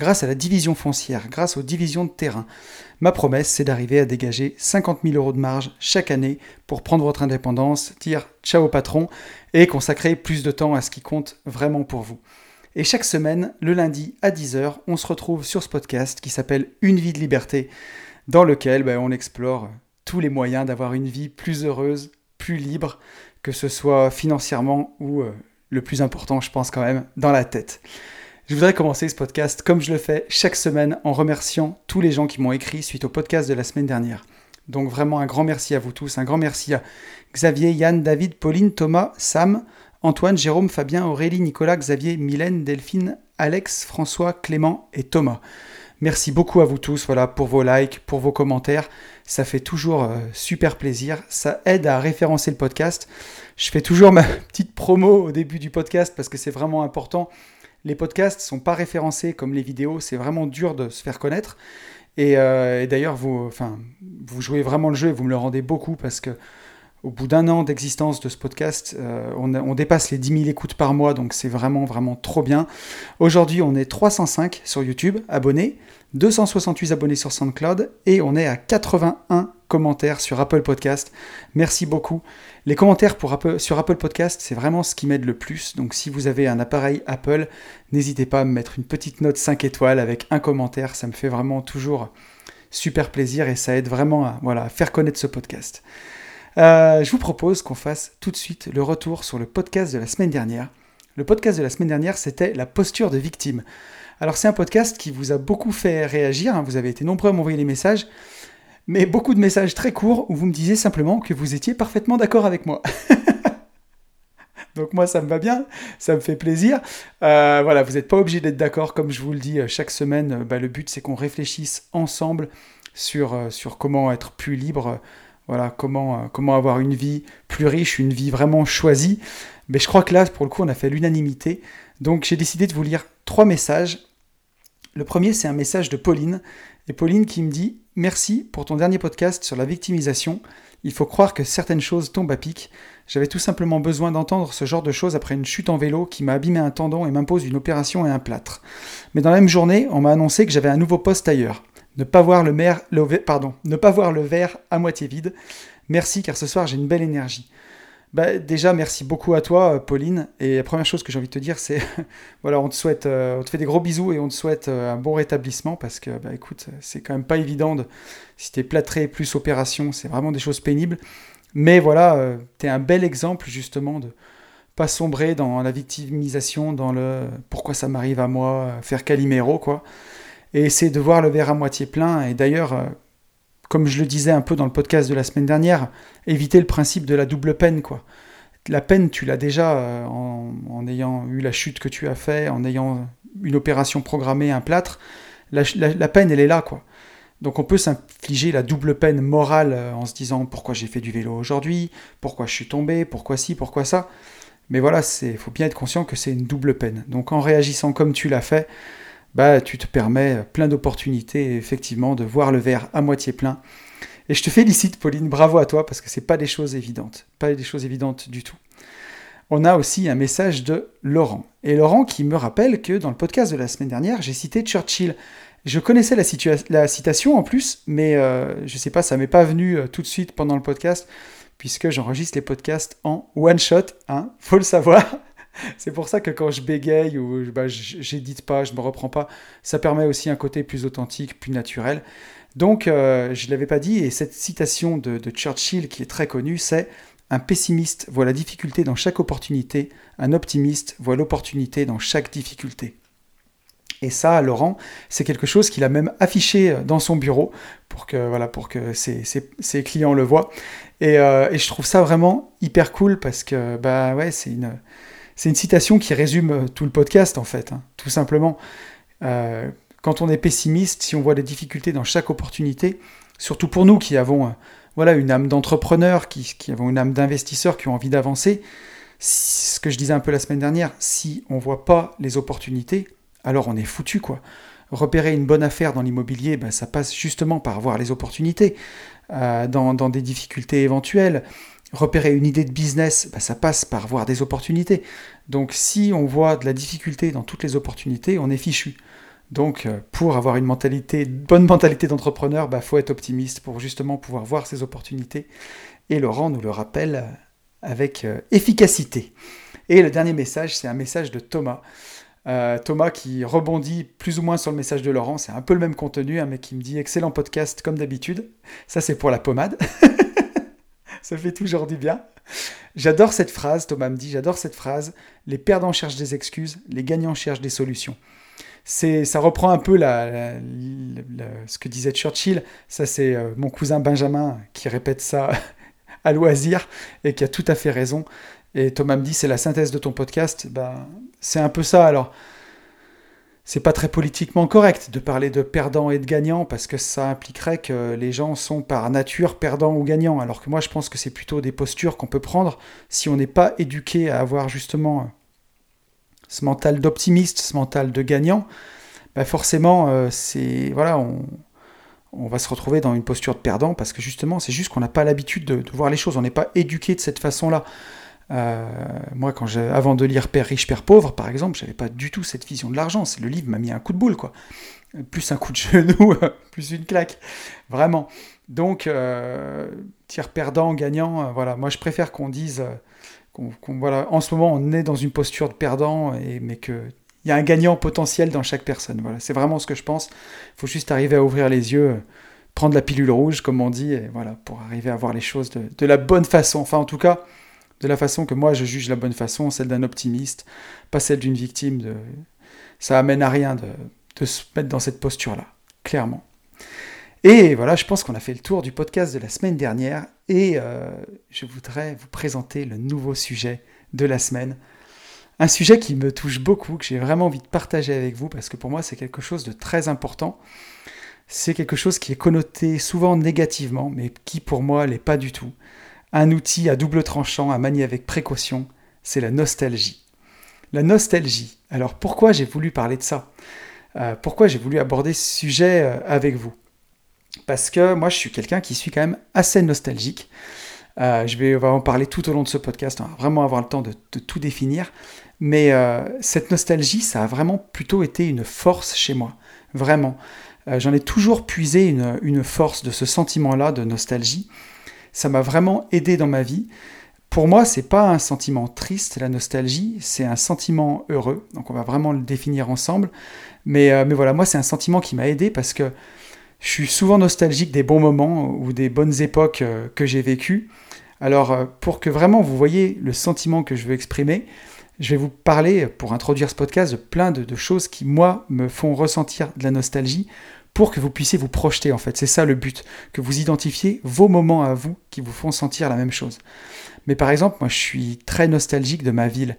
grâce à la division foncière, grâce aux divisions de terrain. Ma promesse, c'est d'arriver à dégager 50 000 euros de marge chaque année pour prendre votre indépendance, dire ciao patron et consacrer plus de temps à ce qui compte vraiment pour vous. Et chaque semaine, le lundi à 10h, on se retrouve sur ce podcast qui s'appelle Une vie de liberté, dans lequel ben, on explore tous les moyens d'avoir une vie plus heureuse, plus libre, que ce soit financièrement ou euh, le plus important, je pense quand même, dans la tête. Je voudrais commencer ce podcast comme je le fais chaque semaine en remerciant tous les gens qui m'ont écrit suite au podcast de la semaine dernière. Donc vraiment un grand merci à vous tous, un grand merci à Xavier, Yann, David, Pauline, Thomas, Sam, Antoine, Jérôme, Fabien, Aurélie, Nicolas, Xavier, Mylène, Delphine, Alex, François, Clément et Thomas. Merci beaucoup à vous tous voilà, pour vos likes, pour vos commentaires. Ça fait toujours euh, super plaisir. Ça aide à référencer le podcast. Je fais toujours ma petite promo au début du podcast parce que c'est vraiment important les podcasts sont pas référencés comme les vidéos, c'est vraiment dur de se faire connaître. Et, euh, d'ailleurs, vous, enfin, vous jouez vraiment le jeu et vous me le rendez beaucoup parce que au bout d'un an d'existence de ce podcast, euh, on, dépasse les 10 000 écoutes par mois, donc c'est vraiment, vraiment trop bien. Aujourd'hui, on est 305 sur YouTube abonnés, 268 abonnés sur SoundCloud et on est à 81 commentaires sur Apple Podcast. Merci beaucoup. Les commentaires sur Apple Podcast, c'est vraiment ce qui m'aide le plus. Donc si vous avez un appareil Apple, n'hésitez pas à me mettre une petite note 5 étoiles avec un commentaire. Ça me fait vraiment toujours super plaisir et ça aide vraiment à, faire connaître ce podcast. Euh, je vous propose qu'on fasse tout de suite le retour sur le podcast de la semaine dernière. Le podcast de la semaine dernière, c'était la posture de victime. Alors c'est un podcast qui vous a beaucoup fait réagir, hein. vous avez été nombreux à m'envoyer les messages mais beaucoup de messages très courts où vous me disiez simplement que vous étiez parfaitement d'accord avec moi. Donc moi, ça me va bien, ça me fait plaisir. Euh, voilà, vous n'êtes pas obligé d'être d'accord, comme je vous le dis euh, chaque semaine. Bah, le but, c'est qu'on réfléchisse ensemble sur, sur comment être plus libre, voilà, comment, comment avoir une vie plus riche, une vie vraiment choisie. Mais je crois que là, pour le coup, on a fait l'unanimité. Donc j'ai décidé de vous lire trois messages. Le premier, c'est un message de Pauline. Et Pauline qui me dit Merci pour ton dernier podcast sur la victimisation. Il faut croire que certaines choses tombent à pic. J'avais tout simplement besoin d'entendre ce genre de choses après une chute en vélo qui m'a abîmé un tendon et m'impose une opération et un plâtre. Mais dans la même journée, on m'a annoncé que j'avais un nouveau poste ailleurs. Ne pas voir le, verre à moitié vide. Merci car ce soir j'ai une belle énergie. Bah, déjà, merci beaucoup à toi, euh, Pauline. Et la première chose que j'ai envie de te dire, c'est voilà, on te souhaite, euh, on te fait des gros bisous et on te souhaite euh, un bon rétablissement parce que, bah, écoute, c'est quand même pas évident. De, si t'es plâtré plus opération, c'est vraiment des choses pénibles. Mais voilà, tu es un bel exemple justement de pas sombrer dans la victimisation, dans le pourquoi ça m'arrive à moi, faire caliméro, quoi. Et essayer de voir le verre à moitié plein. Et d'ailleurs, comme je le disais un peu dans le podcast de la semaine dernière, éviter le principe de la double peine, quoi. La peine, tu l'as déjà euh, en, ayant eu la chute que tu as fait, en ayant une opération programmée, un plâtre. La, peine, elle est là, quoi. Donc on peut s'infliger la double peine morale euh, en se disant pourquoi j'ai fait du vélo aujourd'hui, pourquoi je suis tombé, pourquoi ci, pourquoi ça. Mais voilà, il faut bien être conscient que c'est une double peine. Donc en réagissant comme tu l'as fait, bah, tu te permets plein d'opportunités, effectivement, de voir le verre à moitié plein. Et je te félicite, Pauline, bravo à toi, parce que ce pas des choses évidentes, pas des choses évidentes du tout. On a aussi un message de Laurent. Et Laurent qui me rappelle que dans le podcast de la semaine dernière, j'ai cité Churchill. Je connaissais la, la citation en plus, mais euh, je ne sais pas, ça m'est pas venu euh, tout de suite pendant le podcast, puisque j'enregistre les podcasts en one shot, hein, faut le savoir. c'est pour ça que quand je bégaye ou bah, j'édite pas, je me reprends pas, ça permet aussi un côté plus authentique, plus naturel. Donc, euh, je ne l'avais pas dit, et cette citation de, Churchill qui est très connue, c'est Un pessimiste voit la difficulté dans chaque opportunité, un optimiste voit l'opportunité dans chaque difficulté. Et ça, Laurent, c'est quelque chose qu'il a même affiché dans son bureau pour que, voilà, pour que ses, ses, clients le voient. Et, euh, et, je trouve ça vraiment hyper cool parce que bah ouais, c'est une, c'est une citation qui résume euh, tout le podcast, en fait, hein, tout simplement. Euh, quand on est pessimiste, si on voit des difficultés dans chaque opportunité, surtout pour nous qui avons euh, voilà, une âme d'entrepreneur, qui, avons une âme d'investisseur, qui ont envie d'avancer, ce que je disais un peu la semaine dernière, si on ne voit pas les opportunités, alors on est foutu quoi. Repérer une bonne affaire dans l'immobilier, ben, ça passe justement par voir les opportunités dans, des difficultés éventuelles. Repérer une idée de business, ben, ça passe par voir des opportunités. Donc si on voit de la difficulté dans toutes les opportunités, on est fichu. Donc euh, pour avoir une mentalité, bonne mentalité d'entrepreneur, il ben, faut être optimiste pour justement pouvoir voir ces opportunités. Et Laurent nous le rappelle avec euh, efficacité. Et le dernier message, c'est un message de Thomas. Euh, Thomas qui rebondit plus ou moins sur le message de Laurent, c'est un peu le même contenu, un mec qui me dit excellent podcast comme d'habitude. Ça c'est pour la pommade. Ça fait toujours du bien. J'adore cette phrase, Thomas me dit, j'adore cette phrase. Les perdants cherchent des excuses, les gagnants cherchent des solutions. C'est, ça reprend un peu la, ce que disait Churchill. Ça c'est euh, mon cousin Benjamin qui répète ça à loisir et qui a tout à fait raison. Et Thomas me dit, c'est la synthèse de ton podcast. Ben, c'est un peu ça. Alors, c'est pas très politiquement correct de parler de perdants et de gagnants parce que ça impliquerait que les gens sont par nature perdants ou gagnants. Alors que moi, je pense que c'est plutôt des postures qu'on peut prendre si on n'est pas éduqué à avoir justement ce mental d'optimiste, ce mental de gagnant. Ben forcément, euh, c'est voilà, on, va se retrouver dans une posture de perdant parce que justement, c'est juste qu'on n'a pas l'habitude de, de, voir les choses. On n'est pas éduqué de cette façon-là. Euh, moi, quand avant de lire Père riche, Père pauvre, par exemple, j'avais pas du tout cette vision de l'argent. Le livre m'a mis un coup de boule, quoi. Plus un coup de genou, plus une claque. Vraiment. Donc, euh, tir perdant, gagnant, euh, voilà. Moi, je préfère qu'on dise, qu'on, voilà, en ce moment, on est dans une posture de perdant, et, mais que il y a un gagnant potentiel dans chaque personne. Voilà, c'est vraiment ce que je pense. Il faut juste arriver à ouvrir les yeux, prendre la pilule rouge, comme on dit, et voilà, pour arriver à voir les choses de, de la bonne façon. Enfin, en tout cas, de la façon que moi je juge la bonne façon, celle d'un optimiste, pas celle d'une victime. Ça amène à rien de, se mettre dans cette posture-là, clairement. Et voilà, je pense qu'on a fait le tour du podcast de la semaine dernière et euh, je voudrais vous présenter le nouveau sujet de la semaine. Un sujet qui me touche beaucoup, que j'ai vraiment envie de partager avec vous parce que pour moi c'est quelque chose de très important. C'est quelque chose qui est connoté souvent négativement, mais qui pour moi l'est pas du tout. Un outil à double tranchant à manier avec précaution, c'est la nostalgie. La nostalgie. Alors pourquoi j'ai voulu parler de ça? Euh, Pourquoi j'ai voulu aborder ce sujet euh, avec vous? Parce que moi je suis quelqu'un qui suis quand même assez nostalgique. Euh, je vais en parler tout au long de ce podcast, on va vraiment avoir le temps de, tout définir. Mais cette nostalgie, ça a vraiment plutôt été une force chez moi. Vraiment. J'en ai toujours puisé une, une force de ce sentiment-là de nostalgie ça m'a vraiment aidé dans ma vie. Pour moi, c'est pas un sentiment triste, la nostalgie, c'est un sentiment heureux. Donc on va vraiment le définir ensemble. Mais, euh, voilà, moi c'est un sentiment qui m'a aidé parce que je suis souvent nostalgique des bons moments ou des bonnes époques euh, que j'ai vécues. Alors euh, pour que vraiment vous voyez le sentiment que je veux exprimer, je vais vous parler, pour introduire ce podcast, de plein de choses qui, moi, me font ressentir de la nostalgie pour que vous puissiez vous projeter en fait. C'est ça le but, que vous identifiez vos moments à vous qui vous font sentir la même chose. Mais par exemple, moi je suis très nostalgique de ma ville.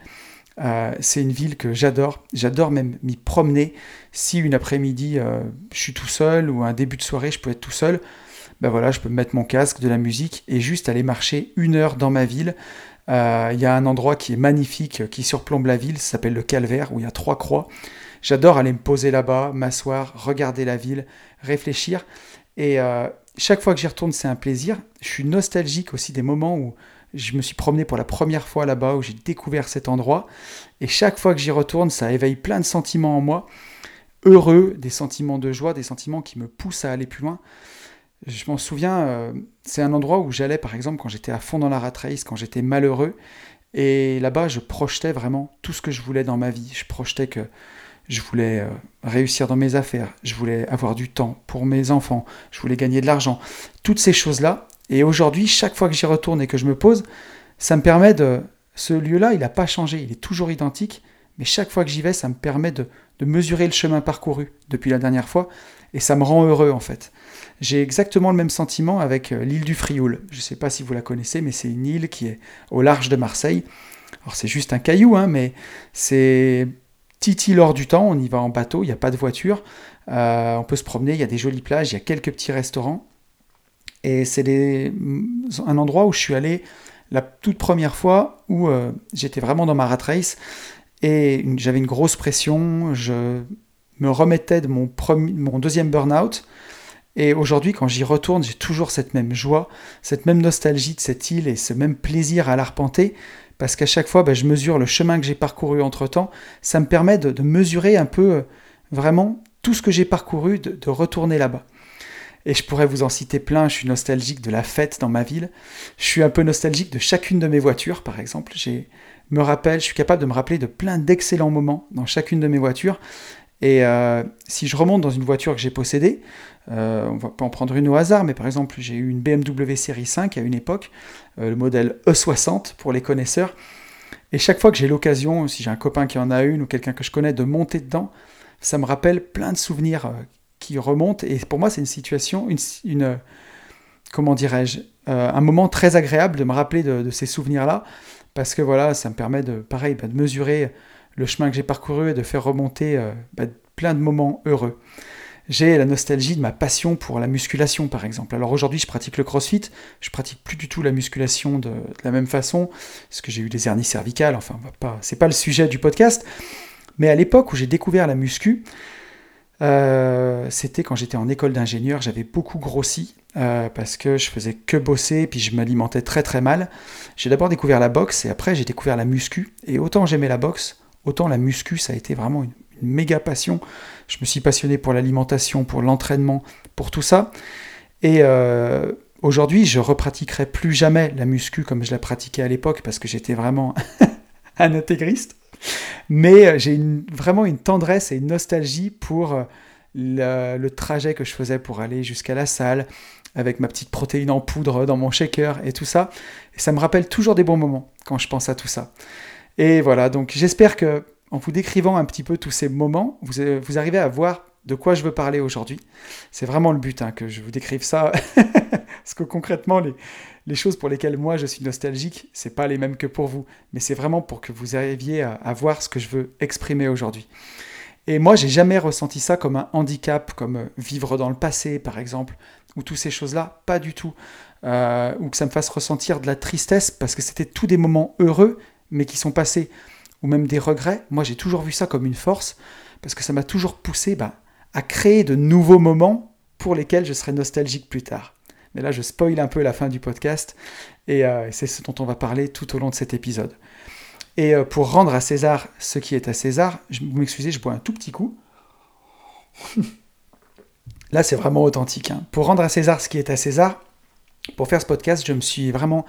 Euh, c'est une ville que j'adore. J'adore même m'y promener. Si une après-midi euh, je suis tout seul ou un début de soirée je peux être tout seul, ben voilà, je peux mettre mon casque, de la musique et juste aller marcher une heure dans ma ville. Euh, il y a un endroit qui est magnifique, qui surplombe la ville, ça s'appelle le Calvaire, où il y a trois croix. J'adore aller me poser là-bas, m'asseoir, regarder la ville, réfléchir. Et euh, chaque fois que j'y retourne, c'est un plaisir. Je suis nostalgique aussi des moments où je me suis promené pour la première fois là-bas, où j'ai découvert cet endroit. Et chaque fois que j'y retourne, ça éveille plein de sentiments en moi. Heureux, des sentiments de joie, des sentiments qui me poussent à aller plus loin. Je m'en souviens, euh, c'est un endroit où j'allais par exemple quand j'étais à fond dans la rat race, quand j'étais malheureux. Et là-bas, je projetais vraiment tout ce que je voulais dans ma vie. Je projetais que je voulais euh, réussir dans mes affaires, je voulais avoir du temps pour mes enfants, je voulais gagner de l'argent, toutes ces choses-là. Et aujourd'hui, chaque fois que j'y retourne et que je me pose, ça me permet de... Ce lieu-là, il n'a pas changé, il est toujours identique, mais chaque fois que j'y vais, ça me permet de, mesurer le chemin parcouru depuis la dernière fois, et ça me rend heureux en fait. J'ai exactement le même sentiment avec euh, l'île du Frioul. Je ne sais pas si vous la connaissez, mais c'est une île qui est au large de Marseille. Alors c'est juste un caillou, hein, mais c'est Titi lors du temps, on y va en bateau, il n'y a pas de voiture. on peut se promener, il y a des jolies plages, il y a quelques petits restaurants. Et c'est un endroit où je suis allé la toute première fois où j'étais vraiment dans ma rat race et j'avais une grosse pression, je me remettais de mon, mon deuxième burn-out. Et aujourd'hui, quand j'y retourne, j'ai toujours cette même joie, cette même nostalgie de cette île et ce même plaisir à l'arpenter, parce qu'à chaque fois, bah, je mesure le chemin que j'ai parcouru entre-temps. Ça me permet de, mesurer un peu euh, vraiment tout ce que j'ai parcouru, de, retourner là-bas. Et je pourrais vous en citer plein, je suis nostalgique de la fête dans ma ville, je suis un peu nostalgique de chacune de mes voitures, par exemple. J'ai me rappelle, je suis capable de me rappeler de plein d'excellents moments dans chacune de mes voitures. Et euh, si je remonte dans une voiture que j'ai possédée, euh, on va pas en prendre une au hasard, mais par exemple, j'ai eu une BMW série 5 à une époque, euh, le modèle E60 pour les connaisseurs. Et chaque fois que j'ai l'occasion, si j'ai un copain qui en a une ou quelqu'un que je connais, de monter dedans, ça me rappelle plein de souvenirs qui remontent. Et pour moi, c'est une situation, une, comment dirais-je, un moment très agréable de me rappeler de ces souvenirs-là parce que voilà, ça me permet de, pareil, bah, de mesurer le chemin que j'ai parcouru et de faire remonter euh, bah, plein de moments heureux. J'ai la nostalgie de ma passion pour la musculation, par exemple. Alors aujourd'hui, je pratique le crossfit, je pratique plus du tout la musculation de, la même façon, parce que j'ai eu des hernies cervicales, enfin, c'est pas le sujet du podcast. Mais à l'époque où j'ai découvert la muscu, euh, c'était quand j'étais en école d'ingénieur, j'avais beaucoup grossi euh, parce que je faisais que bosser, puis je m'alimentais très très mal. J'ai d'abord découvert la boxe et après j'ai découvert la muscu. Et autant j'aimais la boxe, autant la muscu, ça a été vraiment une, méga passion. Je me suis passionné pour l'alimentation, pour l'entraînement, pour tout ça. Et euh, aujourd'hui, je repratiquerai plus jamais la muscu comme je la pratiquais à l'époque parce que j'étais vraiment un intégriste. Mais euh, j'ai vraiment une tendresse et une nostalgie pour euh, le, trajet que je faisais pour aller jusqu'à la salle, avec ma petite protéine en poudre dans mon shaker et tout ça. Et ça me rappelle toujours des bons moments quand je pense à tout ça. Et voilà, donc j'espère que en vous décrivant un petit peu tous ces moments, vous, euh, vous arrivez à voir de quoi je veux parler aujourd'hui. C'est vraiment le but hein, que je vous décrive ça, parce que concrètement, les, les choses pour lesquelles moi je suis nostalgique, c'est pas les mêmes que pour vous, mais c'est vraiment pour que vous arriviez à, voir ce que je veux exprimer aujourd'hui. Et moi, j'ai jamais ressenti ça comme un handicap, comme euh, vivre dans le passé, par exemple, ou toutes ces choses-là, pas du tout. Euh, ou que ça me fasse ressentir de la tristesse, parce que c'était tous des moments heureux, mais qui sont passés, ou même des regrets. Moi, j'ai toujours vu ça comme une force, parce que ça m'a toujours poussé bah, à créer de nouveaux moments pour lesquels je serai nostalgique plus tard. Mais là, je spoil un peu la fin du podcast, et euh, c'est ce dont on va parler tout au long de cet épisode. Et euh, pour rendre à César ce qui est à César, vous m'excusez, je bois un tout petit coup. là, c'est vraiment authentique. Hein. Pour rendre à César ce qui est à César, pour faire ce podcast, je me suis vraiment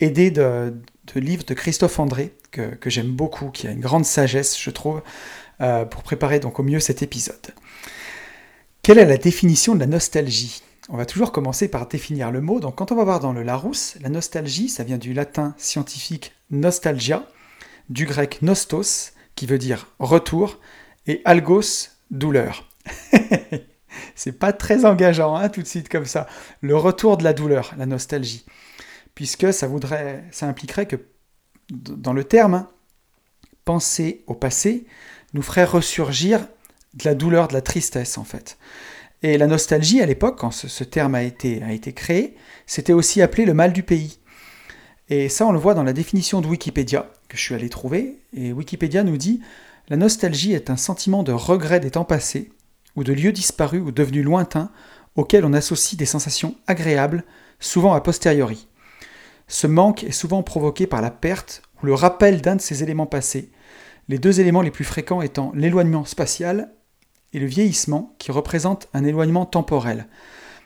aidé de, livres de Christophe André, que, j'aime beaucoup, qui a une grande sagesse, je trouve, euh, pour préparer donc au mieux cet épisode. Quelle est la définition de la nostalgie? On va toujours commencer par définir le mot. Donc quand on va voir dans le Larousse, la nostalgie, ça vient du latin scientifique nostalgia, du grec nostos, qui veut dire retour, et algos, douleur. C'est pas très engageant hein, tout de suite comme ça. Le retour de la douleur, la nostalgie. Puisque ça voudrait, ça impliquerait que dans le terme, penser au passé nous ferait ressurgir de la douleur, de la tristesse en fait. Et la nostalgie, à l'époque, quand ce, terme a été, a été créé, c'était aussi appelé le mal du pays. Et ça, on le voit dans la définition de Wikipédia, que je suis allé trouver. Et Wikipédia nous dit La nostalgie est un sentiment de regret des temps passés, ou de lieux disparus ou devenus lointains, auxquels on associe des sensations agréables, souvent a posteriori. Ce manque est souvent provoqué par la perte ou le rappel d'un de ces éléments passés, les deux éléments les plus fréquents étant l'éloignement spatial et le vieillissement qui représente un éloignement temporel.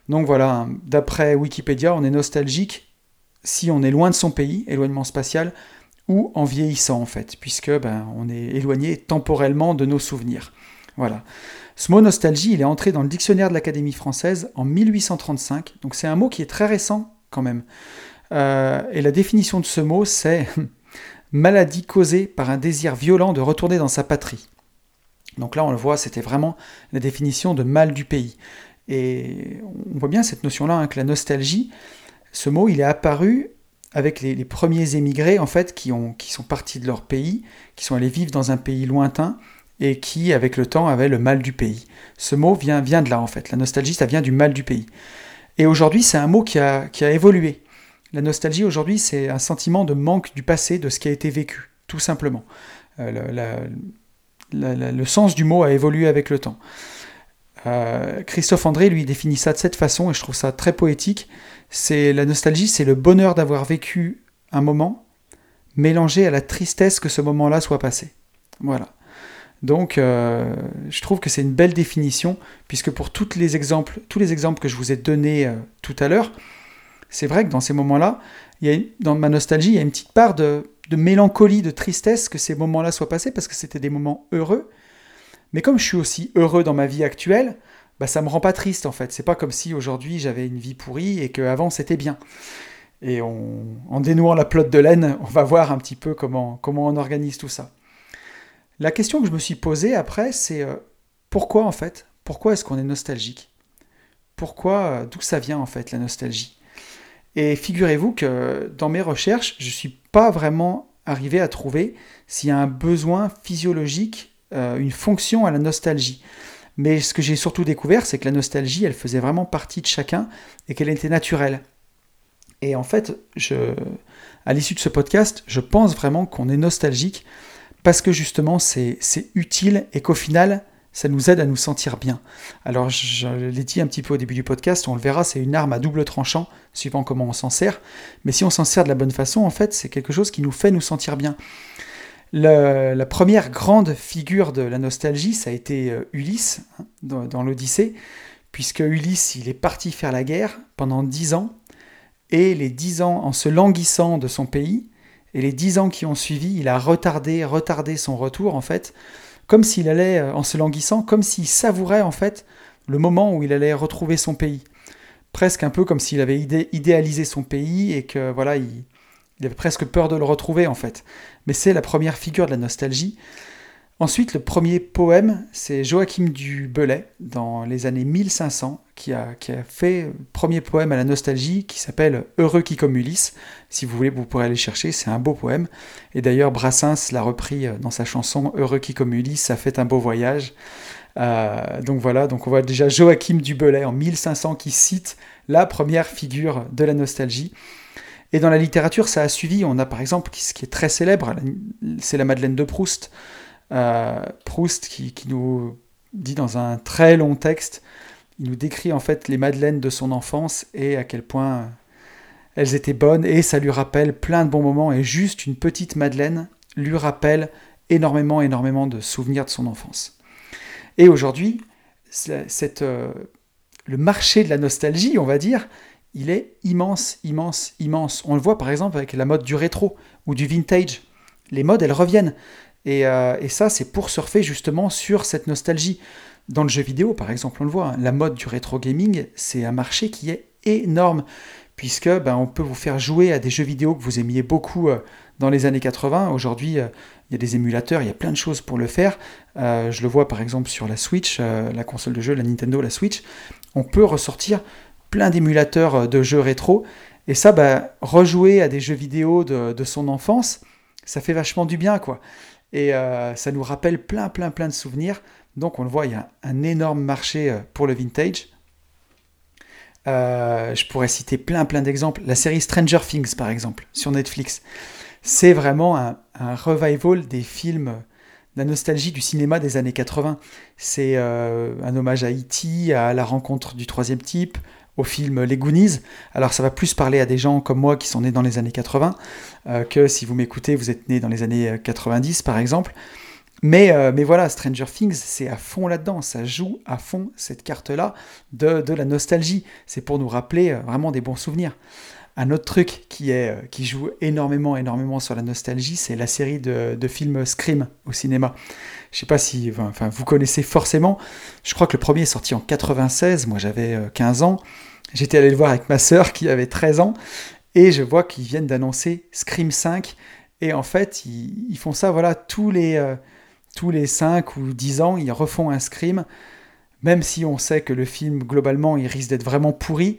Donc voilà, d'après Wikipédia, on est nostalgique si on est loin de son pays, éloignement spatial, ou en vieillissant en fait, puisque ben, on est éloigné temporellement de nos souvenirs. Voilà. Ce mot nostalgie, il est entré dans le dictionnaire de l'Académie française en 1835, donc c'est un mot qui est très récent quand même. Euh, et la définition de ce mot, c'est maladie causée par un désir violent de retourner dans sa patrie. Donc là, on le voit, c'était vraiment la définition de mal du pays. Et on voit bien cette notion-là, hein, que la nostalgie, ce mot, il est apparu avec les, premiers émigrés, en fait, qui, ont, qui sont partis de leur pays, qui sont allés vivre dans un pays lointain, et qui, avec le temps, avait le mal du pays. Ce mot vient, vient de là, en fait. La nostalgie, ça vient du mal du pays. Et aujourd'hui, c'est un mot qui a évolué. La nostalgie, aujourd'hui, c'est un sentiment de manque du passé, de ce qui a été vécu, tout simplement. Euh, le sens du mot a évolué avec le temps. Euh, Christophe André, lui, définit ça de cette façon, et je trouve ça très poétique. C'est la nostalgie, c'est le bonheur d'avoir vécu un moment, mélangé à la tristesse que ce moment-là soit passé. Voilà. Donc, euh, je trouve que c'est une belle définition, puisque pour tous les exemples que je vous ai donnés tout à l'heure, c'est vrai que dans ces moments-là, dans ma nostalgie, il y a une petite part de, mélancolie, de tristesse que ces moments-là soient passés, parce que c'était des moments heureux. Mais comme je suis aussi heureux dans ma vie actuelle, bah ça me rend pas triste en fait. C'est pas comme si aujourd'hui j'avais une vie pourrie et qu'avant c'était bien. Et en dénouant la plotte de laine, on va voir un petit peu comment, comment on organise tout ça. La question que je me suis posée après, c'est euh, pourquoi en fait? Pourquoi est-ce qu'on est nostalgique? Pourquoi euh, D'où ça vient en fait la nostalgie? Et figurez-vous que dans mes recherches, je ne suis pas vraiment arrivé à trouver s'il y a un besoin physiologique, euh, une fonction à la nostalgie. Mais ce que j'ai surtout découvert, c'est que la nostalgie, elle faisait vraiment partie de chacun et qu'elle était naturelle. Et en fait, à l'issue de ce podcast, je pense vraiment qu'on est nostalgique parce que justement c'est utile et qu'au final ça nous aide à nous sentir bien. Alors je l'ai dit un petit peu au début du podcast, on le verra, c'est une arme à double tranchant, suivant comment on s'en sert, mais si on s'en sert de la bonne façon, en fait c'est quelque chose qui nous fait nous sentir bien. la première grande figure de la nostalgie, ça a été euh, Ulysse hein, dans, dans l'Odyssée, puisque Ulysse il est parti faire la guerre pendant dix ans, et les dix ans en se languissant de son pays, et les dix ans qui ont suivi, il a retardé, retardé son retour, en fait, comme s'il allait, euh, en se languissant, comme s'il savourait, en fait, le moment où il allait retrouver son pays. Presque un peu comme s'il avait idéalisé son pays et que, voilà, il, il avait presque peur de le retrouver, en fait. Mais c'est la première figure de la nostalgie. Ensuite, le premier poème, c'est Joachim du Belay, dans les années 1500, qui a, fait le premier poème à la nostalgie qui s'appelle Heureux qui comme Ulysse. Si vous voulez, vous pourrez aller chercher, c'est un beau poème. Et d'ailleurs, Brassens l'a repris dans sa chanson Heureux qui comme Ulysse, ça fait un beau voyage. Euh, donc voilà, donc on voit déjà Joachim du Belay en 1500 qui cite la première figure de la nostalgie. Et dans la littérature, ça a suivi. On a par exemple, ce qui est très célèbre, c'est la Madeleine de Proust. Euh, Proust qui, nous dit dans un très long texte, il nous décrit en fait les madeleines de son enfance et à quel point elles étaient bonnes et ça lui rappelle plein de bons moments et juste une petite madeleine lui rappelle énormément énormément de souvenirs de son enfance. Et aujourd'hui, euh, le marché de la nostalgie, on va dire, il est immense, immense, immense. On le voit par exemple avec la mode du rétro ou du vintage. Les modes, elles reviennent. Euh, et, ça, c'est pour surfer justement sur cette nostalgie. Dans le jeu vidéo, par exemple, on le voit, hein, la mode du rétro gaming, c'est un marché qui est énorme, puisque ben, on peut vous faire jouer à des jeux vidéo que vous aimiez beaucoup euh, dans les années 80. Aujourd'hui, euh, il y a des émulateurs, il y a plein de choses pour le faire. je le vois par exemple sur la Switch, la console de jeu, la Nintendo, la Switch. On peut ressortir plein d'émulateurs de jeux rétro. Et ça, ben, rejouer à des jeux vidéo de, de son enfance, ça fait vachement du bien, quoi. Et euh, ça nous rappelle plein, plein, plein de souvenirs. Donc on le voit, il y a un énorme marché euh, pour le vintage. Euh, je pourrais citer plein, plein d'exemples. La série Stranger Things, par exemple, sur Netflix. C'est vraiment un, revival des films, la nostalgie du cinéma des années 80. C'est un hommage à E.T., à la rencontre du troisième type, au film Les Goonies. Alors ça va plus parler à des gens comme moi qui sont nés dans les années 80 euh, que si vous m'écoutez, vous êtes nés dans les années 90 euh, par exemple. Mais, euh, mais voilà, Stranger Things, c'est à fond là-dedans, ça joue à fond cette carte-là de, de, la nostalgie. C'est pour nous rappeler vraiment des bons souvenirs. Un autre truc qui, est, qui joue énormément, énormément sur la nostalgie, c'est la série de, de, films Scream au cinéma. Je sais pas si enfin, vous connaissez forcément. Je crois que le premier est sorti en 96, moi j'avais 15 ans. J'étais allé le voir avec ma sœur qui avait 13 ans et je vois qu'ils viennent d'annoncer Scream 5 et en fait ils, font ça voilà tous les euh, tous les 5 ou 10 ans, ils refont un Scream même si on sait que le film globalement il risque d'être vraiment pourri,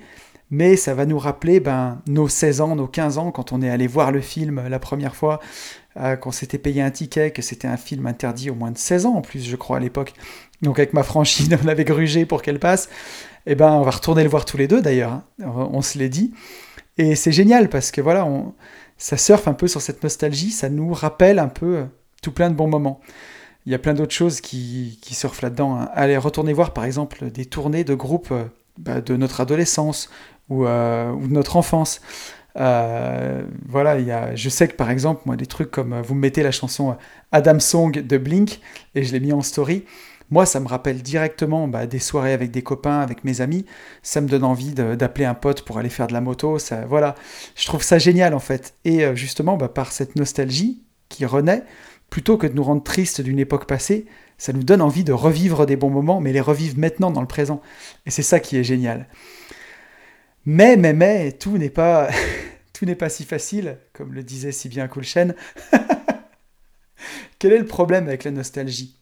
mais ça va nous rappeler ben, nos 16 ans, nos 15 ans, quand on est allé voir le film la première fois, euh, qu'on s'était payé un ticket, que c'était un film interdit au moins de 16 ans en plus, je crois, à l'époque. Donc avec ma franchise, on avait grugé pour qu'elle passe. Eh ben, on va retourner le voir tous les deux d'ailleurs, hein. on, se l'est dit. Et c'est génial parce que voilà, on, ça surfe un peu sur cette nostalgie, ça nous rappelle un peu euh, tout plein de bons moments. Il y a plein d'autres choses qui, qui surfent là-dedans. Hein. Allez, retourner voir par exemple des tournées de groupes euh, bah, de notre adolescence ou, euh, ou de notre enfance. voilà, il y a, je sais que par exemple, moi, des trucs comme vous me mettez la chanson Adam Song de Blink et je l'ai mis en story. Moi, ça me rappelle directement bah, des soirées avec des copains, avec mes amis. Ça me donne envie d'appeler un pote pour aller faire de la moto. Ça, voilà, je trouve ça génial en fait. Et euh, justement, bah, par cette nostalgie qui renaît, plutôt que de nous rendre tristes d'une époque passée, ça nous donne envie de revivre des bons moments, mais les revivre maintenant dans le présent. Et c'est ça qui est génial. Mais, mais, mais, tout n'est pas, tout n'est pas si facile, comme le disait si bien Coolchen. Quel est le problème avec la nostalgie?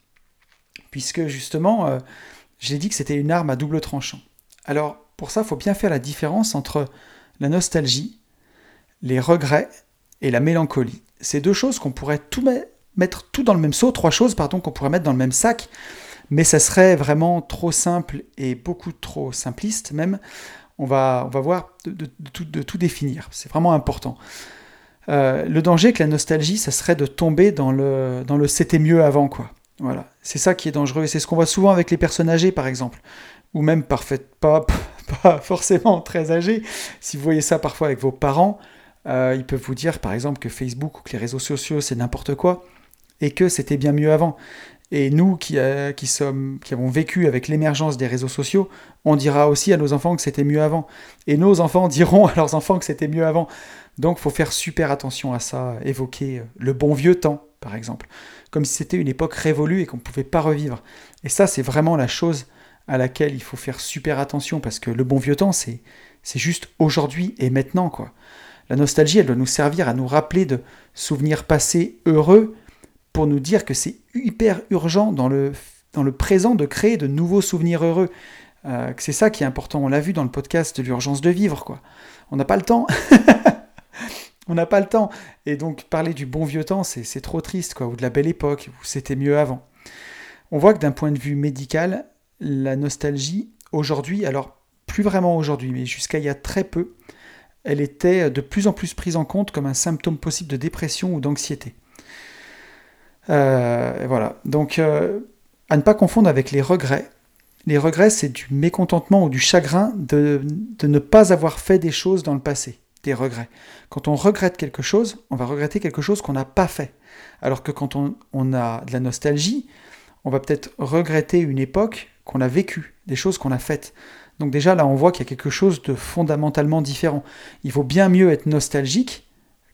Puisque justement, euh, j'ai dit que c'était une arme à double tranchant. Alors, pour ça, il faut bien faire la différence entre la nostalgie, les regrets et la mélancolie. C'est deux choses qu'on pourrait tout mettre tout dans le même seau, trois choses, pardon, qu'on pourrait mettre dans le même sac, mais ça serait vraiment trop simple et beaucoup trop simpliste même. On va, on va voir de, tout, définir, c'est vraiment important. Euh, le danger avec la nostalgie, ça serait de tomber dans le, dans le c'était mieux avant, quoi. Voilà, c'est ça qui est dangereux et c'est ce qu'on voit souvent avec les personnes âgées par exemple, ou même pas forcément très âgées. Si vous voyez ça parfois avec vos parents, euh, ils peuvent vous dire par exemple que Facebook ou que les réseaux sociaux c'est n'importe quoi et que c'était bien mieux avant. Et nous qui, euh, qui, sommes, qui avons vécu avec l'émergence des réseaux sociaux, on dira aussi à nos enfants que c'était mieux avant. Et nos enfants diront à leurs enfants que c'était mieux avant. Donc faut faire super attention à ça, évoquer le bon vieux temps, par exemple comme si c'était une époque révolue et qu'on ne pouvait pas revivre. Et ça, c'est vraiment la chose à laquelle il faut faire super attention, parce que le bon vieux temps, c'est, c'est juste aujourd'hui et maintenant, quoi. La nostalgie, elle doit nous servir à nous rappeler de souvenirs passés heureux pour nous dire que c'est hyper urgent dans le, présent de créer de nouveaux souvenirs heureux. Euh, c'est ça qui est important. On l'a vu dans le podcast de l'urgence de vivre, quoi. On n'a pas le temps. on n'a pas le temps. Et donc parler du bon vieux temps, c'est trop triste, quoi, ou de la belle époque, où c'était mieux avant. On voit que d'un point de vue médical, la nostalgie, aujourd'hui, alors plus vraiment aujourd'hui, mais jusqu'à il y a très peu, elle était de plus en plus prise en compte comme un symptôme possible de dépression ou d'anxiété. Euh, voilà, donc euh, à ne pas confondre avec les regrets. Les regrets, c'est du mécontentement ou du chagrin de ne pas avoir fait des choses dans le passé des regrets. Quand on regrette quelque chose, on va regretter quelque chose qu'on n'a pas fait. Alors que quand on, a de la nostalgie, on va peut-être regretter une époque qu'on a vécue, des choses qu'on a faites. Donc déjà là, on voit qu'il y a quelque chose de fondamentalement différent. Il vaut bien mieux être nostalgique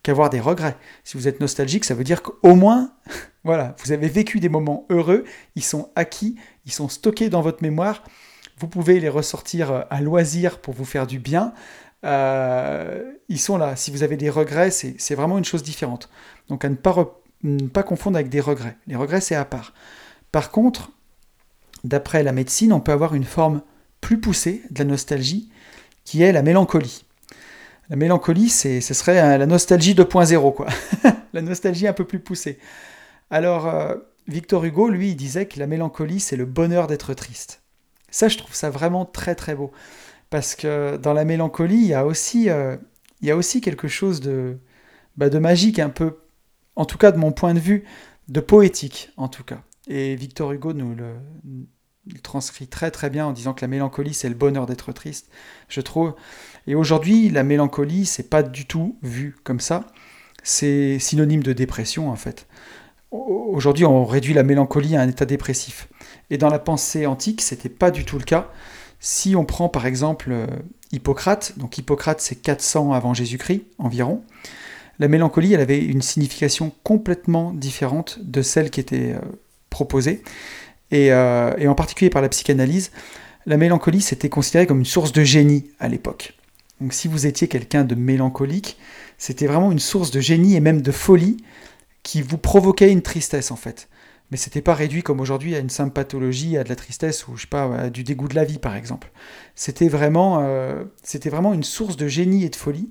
qu'avoir des regrets. Si vous êtes nostalgique, ça veut dire qu'au moins, voilà, vous avez vécu des moments heureux, ils sont acquis, ils sont stockés dans votre mémoire. Vous pouvez les ressortir à loisir pour vous faire du bien. Euh, ils sont là. Si vous avez des regrets, c'est vraiment une chose différente. Donc à ne pas confondre avec des regrets. Les regrets, c'est à part. Par contre, d'après la médecine, on peut avoir une forme plus poussée de la nostalgie, qui est la mélancolie. La mélancolie, ce serait la nostalgie 2.0, quoi. la nostalgie un peu plus poussée. Alors, euh, Victor Hugo, lui, disait que la mélancolie, c'est le bonheur d'être triste. Ça, je trouve ça vraiment très très beau parce que dans la mélancolie, il y a aussi, euh, il y a aussi quelque chose de, bah, de magique, un peu, en tout cas de mon point de vue, de poétique, en tout cas. Et Victor Hugo nous le, transcrit très très bien en disant que la mélancolie, c'est le bonheur d'être triste, je trouve. Et aujourd'hui, la mélancolie, c'est pas du tout vu comme ça. C'est synonyme de dépression, en fait. Aujourd'hui, on réduit la mélancolie à un état dépressif. Et dans la pensée antique, c'était pas du tout le cas. Si on prend par exemple euh, Hippocrate, donc Hippocrate c'est 400 avant Jésus-Christ environ, la mélancolie elle avait une signification complètement différente de celle qui était euh, euh, et, en particulier par la psychanalyse, la mélancolie c'était considéré comme une source de génie à l'époque. Donc si vous étiez quelqu'un de mélancolique, c'était vraiment une source de génie et même de folie qui vous provoquait une tristesse en fait. mais c'était pas réduit comme aujourd'hui à une simple pathologie, à de la tristesse ou je sais pas, à du dégoût de la vie par exemple. C'était vraiment, euh, c'était vraiment une source de génie et de folie.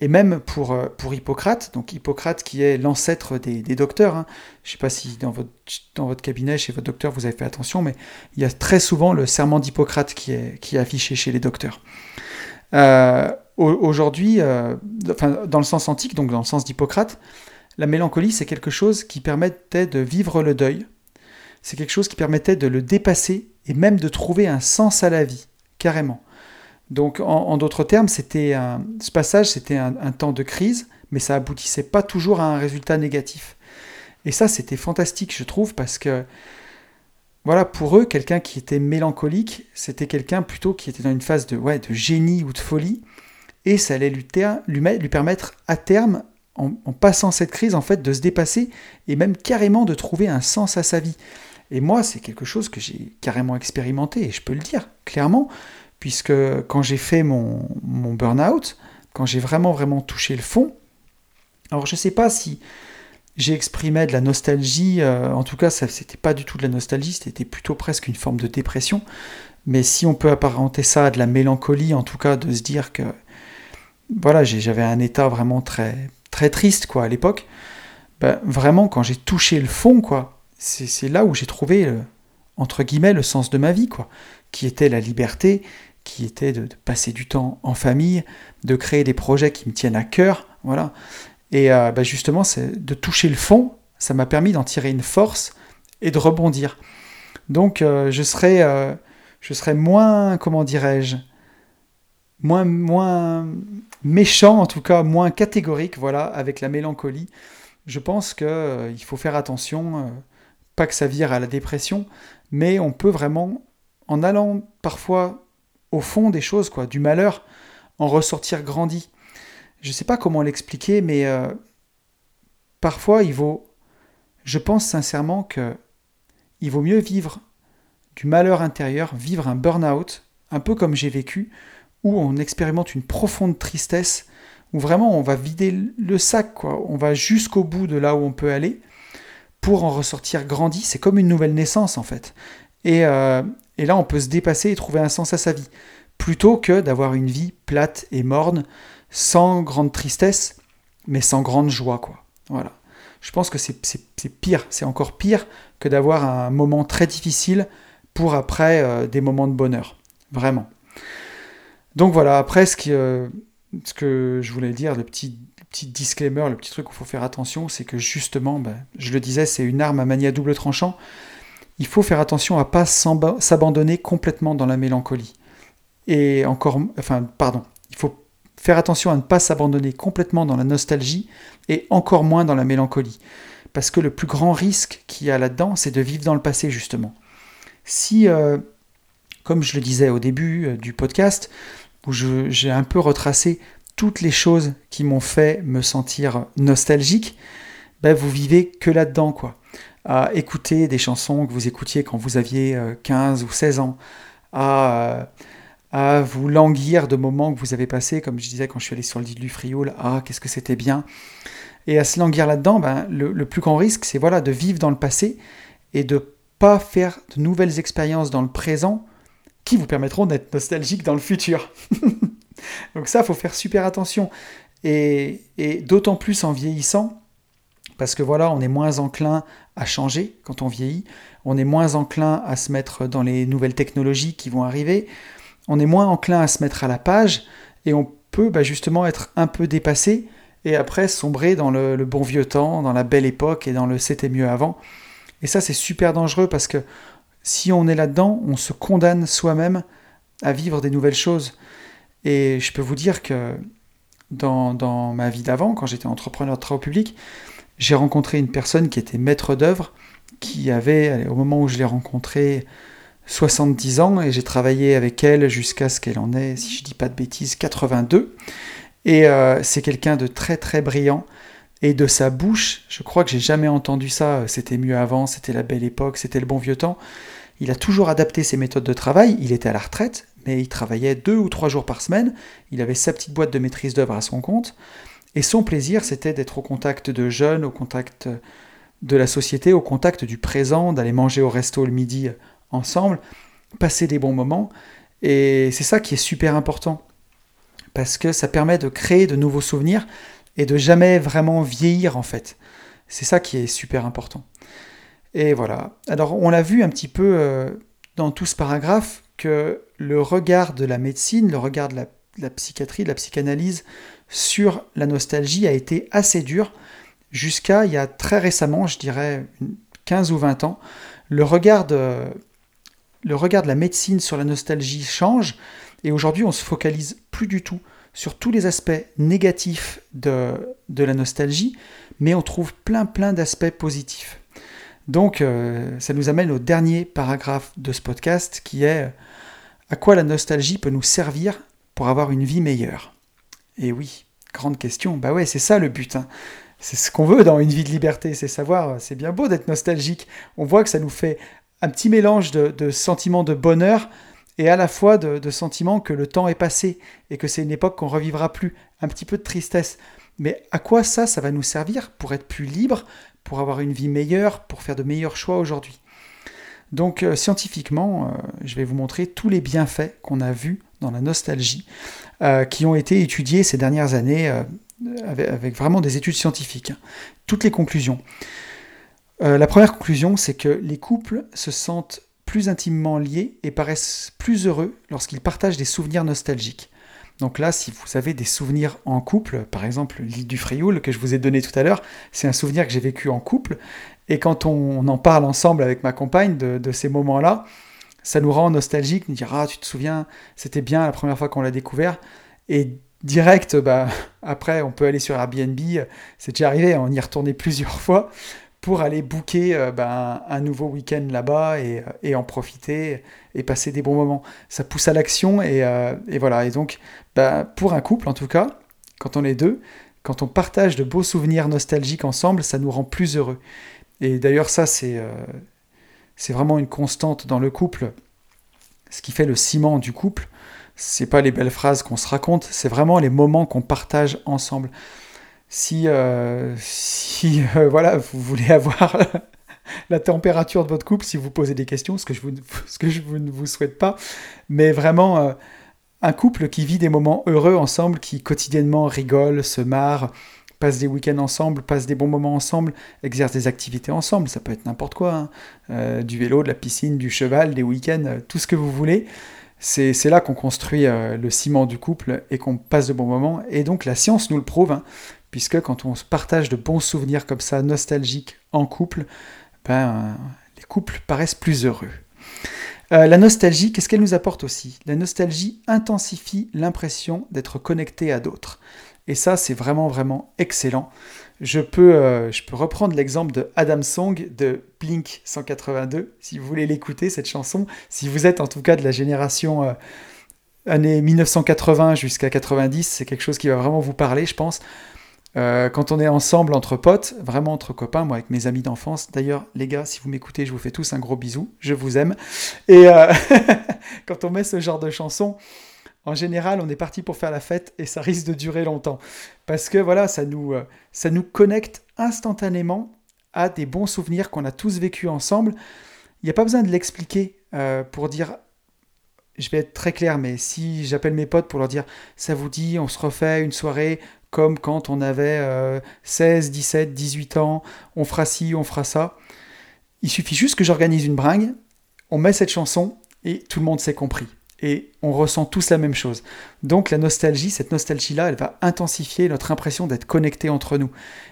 Et même pour, euh, pour Hippocrate, donc Hippocrate qui est l'ancêtre des, docteurs, hein. je ne sais pas si dans votre, dans votre cabinet, chez votre docteur, vous avez fait attention, mais il y a très souvent le serment d'Hippocrate qui est, qui est affiché chez les docteurs. Euh, aujourd'hui, enfin, dans le sens antique, donc dans le sens d'Hippocrate, la mélancolie, c'est quelque chose qui permettait de vivre le deuil, c'est quelque chose qui permettait de le dépasser et même de trouver un sens à la vie, carrément. Donc en, d'autres termes, c'était ce passage, c'était un, temps de crise, mais ça aboutissait pas toujours à un résultat négatif. Et ça, c'était fantastique, je trouve, parce que voilà, pour eux, quelqu'un qui était mélancolique, c'était quelqu'un plutôt qui était dans une phase de, ouais, de génie ou de folie, et ça allait lui, lui permettre à terme en, passant cette crise, en fait, de se dépasser et même carrément de trouver un sens à sa vie. Et moi, c'est quelque chose que j'ai carrément expérimenté, et je peux le dire clairement, puisque quand j'ai fait mon, mon burn-out, quand j'ai vraiment, vraiment touché le fond, alors je ne sais pas si j'ai exprimé de la nostalgie, euh, en tout cas, ça c'était pas du tout de la nostalgie, c'était plutôt presque une forme de dépression, mais si on peut apparenter ça à de la mélancolie, en tout cas, de se dire que voilà, j'avais un état vraiment très, très triste quoi à l'époque, ben, vraiment quand j'ai touché le fond quoi, c'est là où j'ai trouvé entre guillemets le sens de ma vie quoi, qui était la liberté, qui était de, passer du temps en famille, de créer des projets qui me tiennent à cœur, voilà. Et euh, ben, justement, c'est de toucher le fond, ça m'a permis d'en tirer une force et de rebondir. Donc euh, je serais euh, je serais moins comment dirais-je moins, moins méchant, en tout cas moins catégorique, voilà, avec la mélancolie. Je pense qu'il euh, faut faire attention, pas que ça vire à la dépression, mais on peut vraiment, en allant parfois au fond des choses, quoi, du malheur, en ressortir grandi. Je ne sais pas comment l'expliquer, mais euh, parfois il vaut, je pense sincèrement que il vaut mieux vivre du malheur intérieur, vivre un burn-out, un peu comme j'ai vécu, où on expérimente une profonde tristesse, où vraiment on va vider le sac, quoi. On va jusqu'au bout de là où on peut aller pour en ressortir grandi. C'est comme une nouvelle naissance en fait. Et, euh, et, là, on peut se dépasser et trouver un sens à sa vie, plutôt que d'avoir une vie plate et morne, sans grande tristesse, mais sans grande joie, quoi. Voilà. Je pense que c'est pire, c'est encore pire que d'avoir un moment très difficile pour après euh, des moments de bonheur. Vraiment. Donc voilà, après ce, euh, que je voulais dire, le petit, petit disclaimer, le petit truc où il faut faire attention, c'est que justement, ben, je le disais, c'est une arme à manier à double tranchant. Il faut faire attention à pas s'abandonner complètement dans la mélancolie. Et encore, enfin, pardon, il faut faire attention à ne pas s'abandonner complètement dans la nostalgie et encore moins dans la mélancolie. Parce que le plus grand risque qu'il y a là-dedans, c'est de vivre dans le passé, justement. Si, euh, comme je le disais au début euh, du podcast, où j'ai un peu retracé toutes les choses qui m'ont fait me sentir nostalgique, ben vous vivez que là-dedans, quoi. À écouter des chansons que vous écoutiez quand vous aviez 15 euh, ou 16 ans, à, à vous languir de moments que vous avez passés, comme je disais quand je suis allé sur l'île du Frioul, ah, qu'est-ce que c'était bien. Et à se languir là-dedans, ben, le, le, plus grand risque, c'est voilà, de vivre dans le passé et de pas faire de nouvelles expériences dans le présent qui vous permettront d'être nostalgique dans le futur. Donc ça, faut faire super attention. Et, d'autant plus en vieillissant, parce que voilà, on est moins enclin changer quand on vieillit, on est moins enclin à se mettre dans les nouvelles technologies qui vont arriver, on est moins enclin à se mettre à la page, et on peut bah, justement être un peu dépassé, et après sombrer dans le, bon vieux temps, dans la belle époque, et dans le c'était mieux avant. Et ça, c'est super dangereux parce que si on est là-dedans, on se condamne soi-même à vivre des nouvelles choses. Et je peux vous dire que dans, ma vie d'avant, quand j'étais entrepreneur de travaux publics, j'ai rencontré une personne qui était maître d'œuvre, qui avait, au moment où je l'ai rencontrée, 70 ans, et j'ai travaillé avec elle jusqu'à ce qu'elle en ait, si je ne dis pas de bêtises, 82. Et euh, c'est quelqu'un de très très brillant. Et de sa bouche, je crois que j'ai jamais entendu ça, c'était mieux avant, c'était la belle époque, c'était le bon vieux temps. Il a toujours adapté ses méthodes de travail, il était à la retraite, mais il travaillait deux ou trois jours par semaine, il avait sa petite boîte de maîtrise d'œuvre à son compte, et son plaisir c'était d'être au contact de jeunes, au contact de la société, au contact du présent, d'aller manger au resto le midi ensemble, passer des bons moments. Et c'est ça qui est super important, parce que ça permet de créer de nouveaux souvenirs et de jamais vraiment vieillir en fait. C'est ça qui est super important. Et voilà. Alors on l'a vu un petit peu euh, dans tout ce paragraphe que le regard de la médecine, le regard de la, de la psychiatrie, de la psychanalyse sur la nostalgie a été assez dur jusqu'à il y a très récemment, je dirais 15 ou 20 ans. Le regard de, le regard de la médecine sur la nostalgie change et aujourd'hui on se focalise plus du tout sur tous les aspects négatifs de, de la nostalgie, mais on trouve plein plein d'aspects positifs. Donc euh, ça nous amène au dernier paragraphe de ce podcast qui est à quoi la nostalgie peut nous servir pour avoir une vie meilleure? Et oui, grande question, bah ouais c'est ça le but. Hein. C'est ce qu'on veut dans une vie de liberté, c'est savoir, c'est bien beau d'être nostalgique. On voit que ça nous fait un petit mélange de, sentiments de bonheur et à la fois de, sentiments que le temps est passé et que c'est une époque qu'on revivra plus. Un petit peu de tristesse. Mais à quoi ça, ça va nous servir pour être plus libre, pour avoir une vie meilleure, pour faire de meilleurs choix aujourd'hui? Donc euh, scientifiquement, euh, je vais vous montrer tous les bienfaits qu'on a vus dans la nostalgie, euh, qui ont été étudiés ces dernières années avec, vraiment des études scientifiques. Toutes les conclusions. Euh, la première conclusion, c'est que les couples se sentent plus intimement liés et paraissent plus heureux lorsqu'ils partagent des souvenirs nostalgiques. Donc là, si vous avez des souvenirs en couple, par exemple l'île du Frioul que je vous ai donné tout à l'heure, c'est un souvenir que j'ai vécu en couple. Et quand on, en parle ensemble avec ma compagne de, ces moments-là, ça nous rend nostalgique, nous dire Ah, tu te souviens, c'était bien la première fois qu'on l'a découvert. Et direct, bah, après, on peut aller sur Airbnb, c'est déjà arrivé, on y retourné plusieurs fois pour aller booker euh, ben, un nouveau week-end là-bas et, et, en profiter et passer des bons moments. Ça pousse à l'action et, euh, et, voilà. Et donc, ben, pour un couple en tout cas, quand on est deux, quand on partage de beaux souvenirs nostalgiques ensemble, ça nous rend plus heureux. Et d'ailleurs, ça, c'est euh, c'est vraiment une constante dans le couple. Ce qui fait le ciment du couple, c'est pas les belles phrases qu'on se raconte, c'est vraiment les moments qu'on partage ensemble si, euh, si euh, voilà, vous voulez avoir la température de votre couple, si vous posez des questions, ce que je, ne vous souhaite pas, mais vraiment euh, un couple qui vit des moments heureux ensemble, qui quotidiennement rigole, se marre, passe des week-ends ensemble, passe des bons moments ensemble, exerce des activités ensemble, ça peut être n'importe quoi, hein. du vélo, de la piscine, du cheval, des week-ends, tout ce que vous voulez. C'est là qu'on construit le ciment du couple et qu'on passe de bons moments. Et donc la science nous le prouve. Hein puisque quand on se partage de bons souvenirs comme ça, nostalgiques, en couple, ben, les couples paraissent plus heureux. Euh, la nostalgie, qu'est-ce qu'elle nous apporte aussi? La nostalgie intensifie l'impression d'être connecté à d'autres. Et ça, c'est vraiment, vraiment excellent. Je peux, euh, je peux reprendre l'exemple de Adam Song de Blink 182, si vous voulez l'écouter, cette chanson. Si vous êtes en tout cas de la génération euh, années 1980 jusqu'à 90, c'est quelque chose qui va vraiment vous parler, je pense. Euh, quand on est ensemble entre potes, vraiment entre copains, moi avec mes amis d'enfance. D'ailleurs, les gars, si vous m'écoutez, je vous fais tous un gros bisou, je vous aime. Et euh, quand on met ce genre de chanson, en général, on est parti pour faire la fête et ça risque de durer longtemps. Parce que voilà, ça nous, euh, ça nous connecte instantanément à des bons souvenirs qu'on a tous vécus ensemble. Il n'y a pas besoin de l'expliquer pour dire je vais être très clair, mais si j'appelle mes potes pour leur dire ça vous dit, on se refait une soirée comme quand on avait 16, 17, 18 ans, on fera ci, on fera ça. Il suffit juste que j'organise une bringue, on met cette chanson et tout le monde s'est compris. Et on ressent tous la même chose. Donc la nostalgie, cette nostalgie-là, elle va intensifier notre impression d'être connecté entre nous.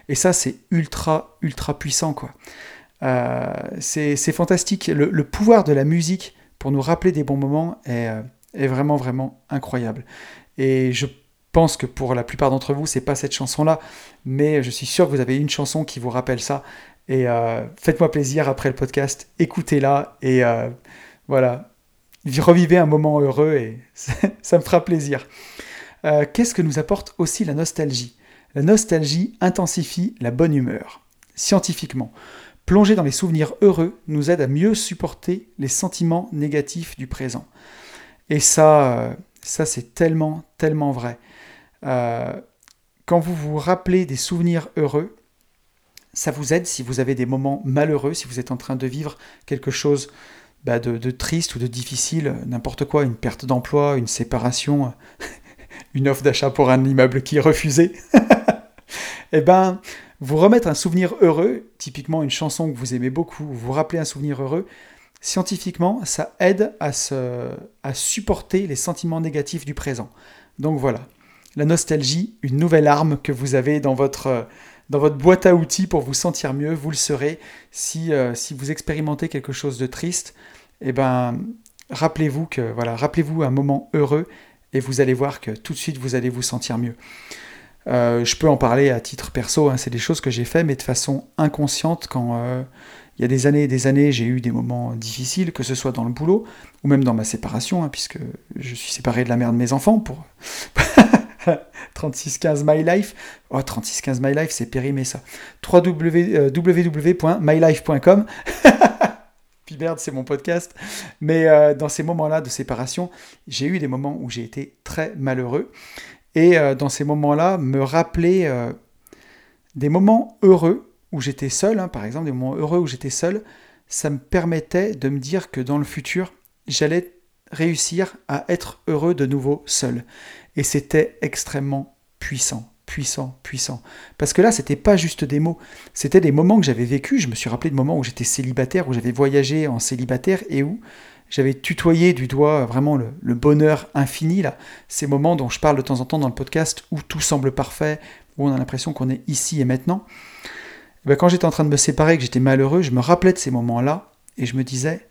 Et ça, c'est ultra, ultra puissant, quoi. Euh, c'est fantastique. Le, pouvoir de la musique pour nous rappeler des bons moments est, euh, est vraiment, vraiment incroyable. Et je pense que pour la plupart d'entre vous, c'est pas cette chanson-là, mais je suis sûr que vous avez une chanson qui vous rappelle ça. Et euh, faites-moi plaisir après le podcast, écoutez-la et voilà, revivez un moment heureux et ça me fera plaisir. Euh, qu'est-ce que nous apporte aussi la nostalgie? La nostalgie intensifie la bonne humeur. Scientifiquement, plonger dans les souvenirs heureux nous aide à mieux supporter les sentiments négatifs du présent. Et ça, ça c'est tellement, tellement vrai. Euh, quand vous vous rappelez des souvenirs heureux, ça vous aide si vous avez des moments malheureux, si vous êtes en train de vivre quelque chose bah, de, triste ou de difficile, n'importe quoi, une perte d'emploi, une séparation, une offre d'achat pour un immeuble qui est refusé. eh ben, vous remettre un souvenir heureux, typiquement une chanson que vous aimez beaucoup, vous rappeler un souvenir heureux, scientifiquement, ça aide à, se, à supporter les sentiments négatifs du présent. Donc voilà, la nostalgie, une nouvelle arme que vous avez dans votre, dans votre boîte à outils pour vous sentir mieux. Vous le serez si, euh, si vous expérimentez quelque chose de triste. Eh ben, rappelez-vous que voilà, rappelez-vous un moment heureux et vous allez voir que tout de suite vous allez vous sentir mieux. Euh, je peux en parler à titre perso, hein, c'est des choses que j'ai fait, mais de façon inconsciente quand euh, il y a des années et des années j'ai eu des moments difficiles, que ce soit dans le boulot ou même dans ma séparation, hein, puisque je suis séparé de la mère de mes enfants pour 3615 My Life. Oh, 3615 My Life, c'est périmé ça. www.mylife.com. Puis merde, c'est mon podcast. Mais euh, dans ces moments-là de séparation, j'ai eu des moments où j'ai été très malheureux. Et euh, dans ces moments-là, me rappeler euh, des moments heureux où j'étais seul, hein, par exemple, des moments heureux où j'étais seul, ça me permettait de me dire que dans le futur, j'allais réussir à être heureux de nouveau seul. Et c'était extrêmement puissant, puissant, puissant. Parce que là, c'était pas juste des mots, c'était des moments que j'avais vécu. Je me suis rappelé de moments où j'étais célibataire, où j'avais voyagé en célibataire et où j'avais tutoyé du doigt vraiment le, bonheur infini, là. Ces moments dont je parle de temps en temps dans le podcast où tout semble parfait, où on a l'impression qu'on est ici et maintenant. Eh ben, quand j'étais en train de me séparer, que j'étais malheureux, je me rappelais de ces moments-là et je me disais,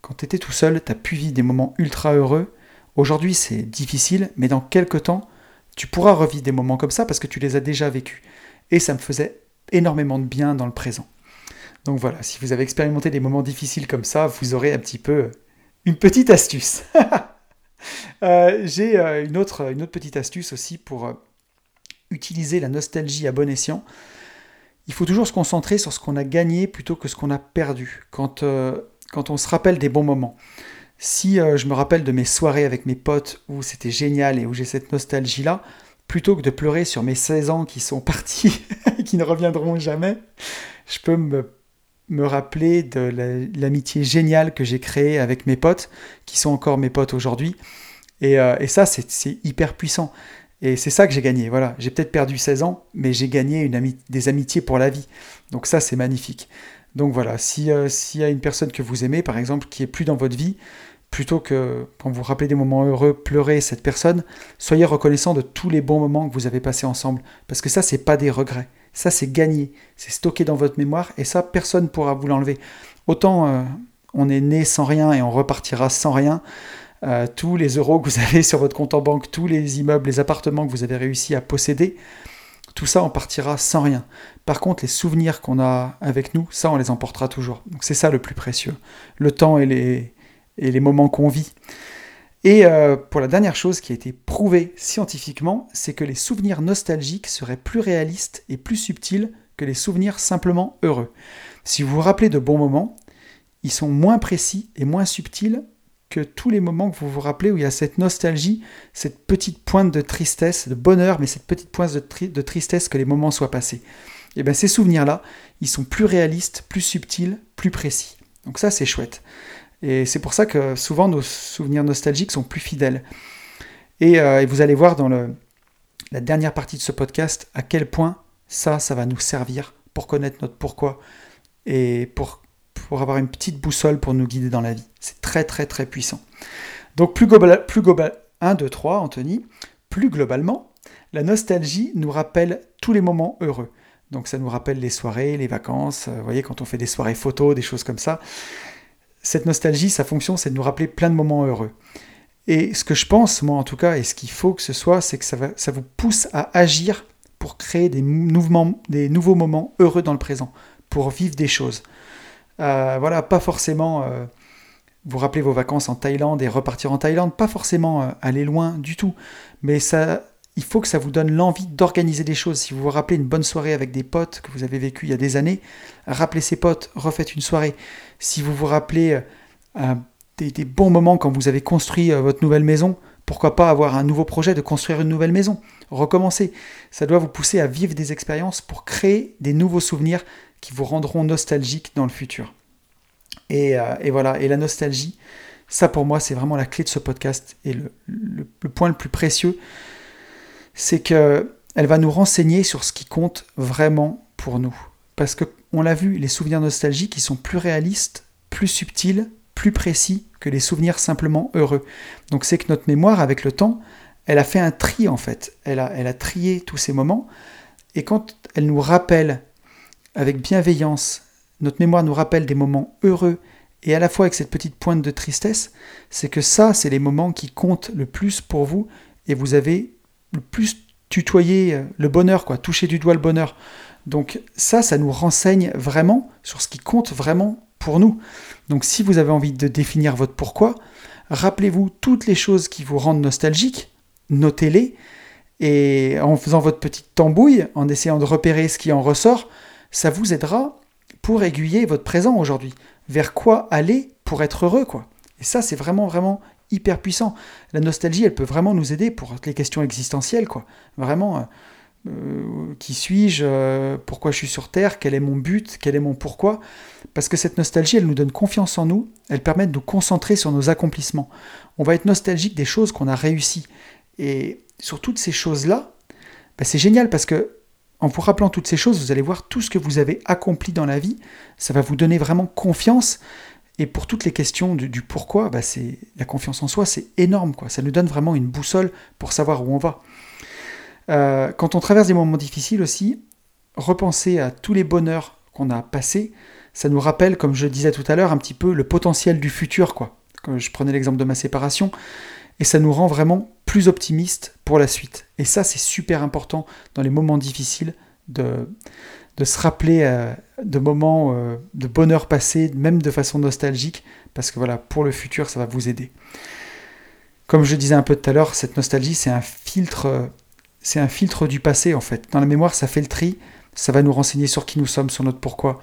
quand tu étais tout seul, tu as pu vivre des moments ultra heureux. Aujourd'hui, c'est difficile, mais dans quelques temps, tu pourras revivre des moments comme ça parce que tu les as déjà vécus. Et ça me faisait énormément de bien dans le présent. Donc voilà, si vous avez expérimenté des moments difficiles comme ça, vous aurez un petit peu une petite astuce. Euh, j'ai euh, une, autre, petite astuce aussi pour euh, utiliser la nostalgie à bon escient. Il faut toujours se concentrer sur ce qu'on a gagné plutôt que ce qu'on a perdu. Quand on se rappelle des bons moments. Si je me rappelle de mes soirées avec mes potes où c'était génial et où j'ai cette nostalgie-là, plutôt que de pleurer sur mes 16 ans qui sont partis et qui ne reviendront jamais, je peux me me rappeler de l'amitié géniale que j'ai créée avec mes potes, qui sont encore mes potes aujourd'hui. Et, euh, ça, c'est hyper puissant. Et c'est ça que j'ai gagné. Voilà, j'ai peut-être perdu 16 ans, mais j'ai gagné une des amitiés pour la vie. Donc ça, c'est magnifique. Donc voilà, euh, s'il y a une personne que vous aimez, par exemple, qui est plus dans votre vie, plutôt que quand vous rappelez des moments heureux, pleurer cette personne, soyez reconnaissant de tous les bons moments que vous avez passés ensemble. Parce que ça, c'est pas des regrets. Ça, c'est gagné. C'est stocké dans votre mémoire et ça, personne ne pourra vous l'enlever. Autant euh, on est né sans rien et on repartira sans rien. Euh, tous les euros que vous avez sur votre compte en banque, tous les immeubles, les appartements que vous avez réussi à posséder, tout ça, on partira sans rien. Par contre, les souvenirs qu'on a avec nous, ça, on les emportera toujours. Donc c'est ça le plus précieux. Le temps et les, et les moments qu'on vit. Et euh, pour la dernière chose qui a été prouvée scientifiquement, c'est que les souvenirs nostalgiques seraient plus réalistes et plus subtils que les souvenirs simplement heureux. Si vous vous rappelez de bons moments, ils sont moins précis et moins subtils tous les moments que vous vous rappelez où il y a cette nostalgie, cette petite pointe de tristesse, de bonheur, mais cette petite pointe de, tristesse que les moments soient passés. Et eh bien ces souvenirs-là, ils sont plus réalistes, plus subtils, plus précis. Donc ça c'est chouette. Et c'est pour ça que souvent nos souvenirs nostalgiques sont plus fidèles. Et, euh, vous allez voir dans la dernière partie de ce podcast à quel point ça, ça va nous servir pour connaître notre pourquoi et pour, pour avoir une petite boussole pour nous guider dans la vie. C'est très très très puissant. Donc plus global, plus global 1, 2, 3, Anthony, plus globalement, la nostalgie nous rappelle tous les moments heureux. Donc ça nous rappelle les soirées, les vacances, euh, vous voyez, quand on fait des soirées photos, des choses comme ça cette nostalgie, sa fonction, c'est de nous rappeler plein de moments heureux. Et ce que je pense, moi en tout cas, et ce qu'il faut que ce soit, c'est que ça, va, vous pousse à agir pour créer des, mouvements, des nouveaux moments heureux dans le présent, pour vivre des choses. Euh, voilà, pas forcément euh, vous rappeler vos vacances en Thaïlande et repartir en Thaïlande, pas forcément euh, aller loin du tout, mais ça, il faut que ça vous donne l'envie d'organiser des choses. Si vous vous rappelez une bonne soirée avec des potes que vous avez vécu il y a des années, rappelez ces potes, refaites une soirée. Si vous vous rappelez des, bons moments quand vous avez construit votre nouvelle maison, Pourquoi pas avoir un nouveau projet de construire une nouvelle maison? Recommencer. Ça doit vous pousser à vivre des expériences pour créer des nouveaux souvenirs qui vous rendront nostalgiques dans le futur. Et, euh, voilà, et la nostalgie, ça pour moi c'est vraiment la clé de ce podcast et le, le point le plus précieux, c'est que elle va nous renseigner sur ce qui compte vraiment pour nous. Parce que on l'a vu, les souvenirs nostalgiques, ils sont plus réalistes, plus subtils, plus précis que les souvenirs simplement heureux. Donc c'est que notre mémoire, avec le temps, elle a fait un tri en fait. Elle a, elle a trié tous ces moments. Et quand elle nous rappelle avec bienveillance, notre mémoire nous rappelle des moments heureux et à la fois avec cette petite pointe de tristesse, c'est que ça, c'est les moments qui comptent le plus pour vous et vous avez le plus tutoyé le bonheur, quoi, toucher du doigt le bonheur. Donc ça, ça nous renseigne vraiment sur ce qui compte vraiment pour nous. Donc si vous avez envie de définir votre pourquoi, rappelez-vous toutes les choses qui vous rendent nostalgique, notez-les, et en faisant votre petite tambouille, en essayant de repérer ce qui en ressort, ça vous aidera pour aiguiller votre présent aujourd'hui. Vers quoi aller pour être heureux, quoi. Et ça, c'est vraiment, vraiment hyper puissant. La nostalgie, elle peut vraiment nous aider pour les questions existentielles, quoi. Vraiment, euh, euh, qui suis-je euh, Pourquoi je suis sur Terre Quel est mon but Quel est mon pourquoi Parce que cette nostalgie, elle nous donne confiance en nous, elle permet de nous concentrer sur nos accomplissements. On va être nostalgique des choses qu'on a réussies. Et sur toutes ces choses-là, bah, c'est génial parce que en vous rappelant toutes ces choses, vous allez voir tout ce que vous avez accompli dans la vie. Ça va vous donner vraiment confiance. Et pour toutes les questions du, pourquoi, bah, c'est la confiance en soi, c'est énorme. Quoi. Ça nous donne vraiment une boussole pour savoir où on va. Euh, quand on traverse des moments difficiles aussi, repenser à tous les bonheurs qu'on a passés, ça nous rappelle, comme je disais tout à l'heure, un petit peu le potentiel du futur, quoi. Je prenais l'exemple de ma séparation, et ça nous rend vraiment plus optimistes pour la suite. Et ça, c'est super important dans les moments difficiles de, se rappeler euh, de moments euh, de bonheur passé, même de façon nostalgique, parce que voilà, pour le futur, ça va vous aider. Comme je disais un peu tout à l'heure, cette nostalgie, c'est un filtre c'est un filtre du passé en fait. Dans la mémoire, ça fait le tri, ça va nous renseigner sur qui nous sommes, sur notre pourquoi.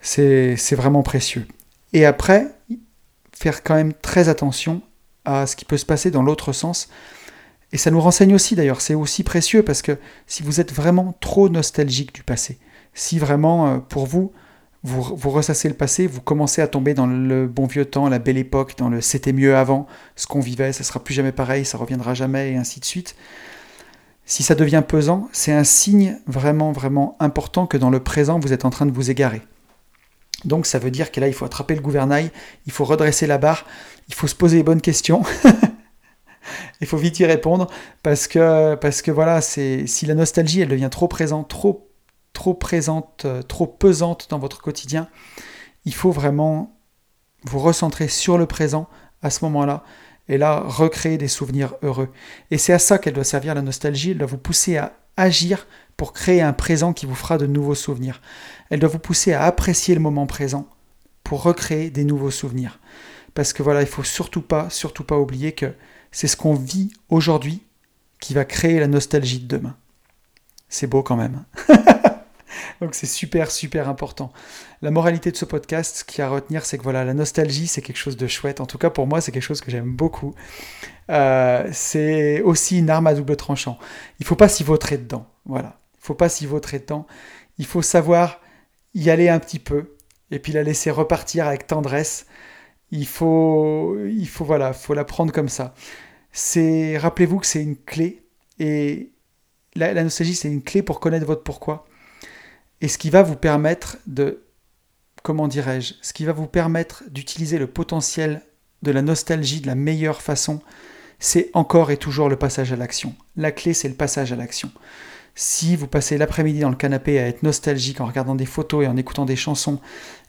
C'est vraiment précieux. Et après, faire quand même très attention à ce qui peut se passer dans l'autre sens. Et ça nous renseigne aussi d'ailleurs, c'est aussi précieux parce que si vous êtes vraiment trop nostalgique du passé, si vraiment euh, pour vous, vous, ressassez le passé, vous commencez à tomber dans le bon vieux temps, la belle époque, dans le c'était mieux avant, ce qu'on vivait, ça sera plus jamais pareil, ça reviendra jamais et ainsi de suite, si ça devient pesant, c'est un signe vraiment, vraiment important que dans le présent, vous êtes en train de vous égarer. Donc ça veut dire que là, il faut attraper le gouvernail, il faut redresser la barre, il faut se poser les bonnes questions. il faut vite y répondre parce que, parce que voilà, c'est si la nostalgie, elle devient trop présente, trop, trop présente, trop pesante dans votre quotidien, il faut vraiment vous recentrer sur le présent à ce moment-là et là, recréer des souvenirs heureux. Et c'est à ça qu'elle doit servir la nostalgie, elle doit vous pousser à agir pour créer un présent qui vous fera de nouveaux souvenirs. Elle doit vous pousser à apprécier le moment présent pour recréer des nouveaux souvenirs. Parce que voilà, il faut surtout pas, surtout pas oublier que c'est ce qu'on vit aujourd'hui qui va créer la nostalgie de demain. C'est beau quand même. Donc c'est super, super important. La moralité de ce podcast, ce qu'il y a à retenir, c'est que voilà, la nostalgie, c'est quelque chose de chouette. En tout cas, pour moi, c'est quelque chose que j'aime beaucoup. Euh, c'est aussi une arme à double tranchant. Il faut pas s'y vautrer dedans. Voilà. Il faut pas s'y vautrer dedans. Il faut savoir y aller un petit peu et puis la laisser repartir avec tendresse. Il faut, il faut voilà, faut la prendre comme ça. C'est, rappelez-vous que c'est une clé et la nostalgie, c'est une clé pour connaître votre pourquoi et ce qui va vous permettre de, comment dirais-je, ce qui va vous permettre d'utiliser le potentiel de la nostalgie de la meilleure façon, c'est encore et toujours le passage à l'action. La clé, c'est le passage à l'action. Si vous passez l'après-midi dans le canapé à être nostalgique en regardant des photos et en écoutant des chansons,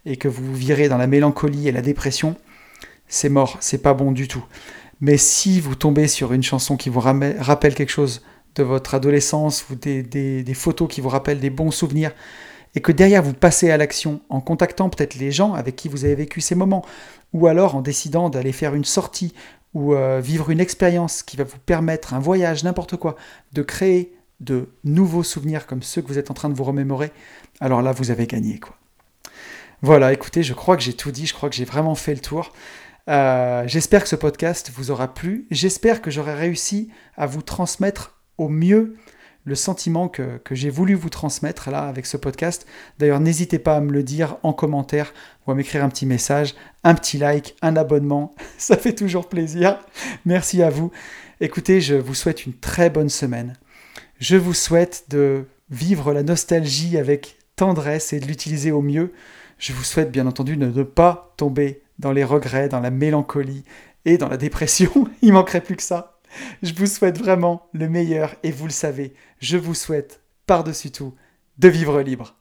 et que vous virez dans la mélancolie et la dépression, c'est mort, c'est pas bon du tout. Mais si vous tombez sur une chanson qui vous rappelle quelque chose de votre adolescence ou des, photos qui vous rappellent des bons souvenirs, et que derrière vous passez à l'action en contactant peut-être les gens avec qui vous avez vécu ces moments, ou alors en décidant d'aller faire une sortie ou euh, vivre une expérience qui va vous permettre, un voyage, n'importe quoi, de créer de nouveaux souvenirs comme ceux que vous êtes en train de vous remémorer, alors là vous avez gagné quoi. Voilà, écoutez, je crois que j'ai tout dit, je crois que j'ai vraiment fait le tour. Euh, j'espère que ce podcast vous aura plu. J'espère que j'aurai réussi à vous transmettre au mieux le sentiment que, que j'ai voulu vous transmettre là avec ce podcast. D'ailleurs, n'hésitez pas à me le dire en commentaire ou à m'écrire un petit message, un petit like, un abonnement. Ça fait toujours plaisir. Merci à vous. Écoutez, je vous souhaite une très bonne semaine. Je vous souhaite de vivre la nostalgie avec tendresse et de l'utiliser au mieux. Je vous souhaite bien entendu de ne pas tomber dans les regrets, dans la mélancolie et dans la dépression. Il manquerait plus que ça. Je vous souhaite vraiment le meilleur et vous le savez, je vous souhaite par-dessus tout de vivre libre.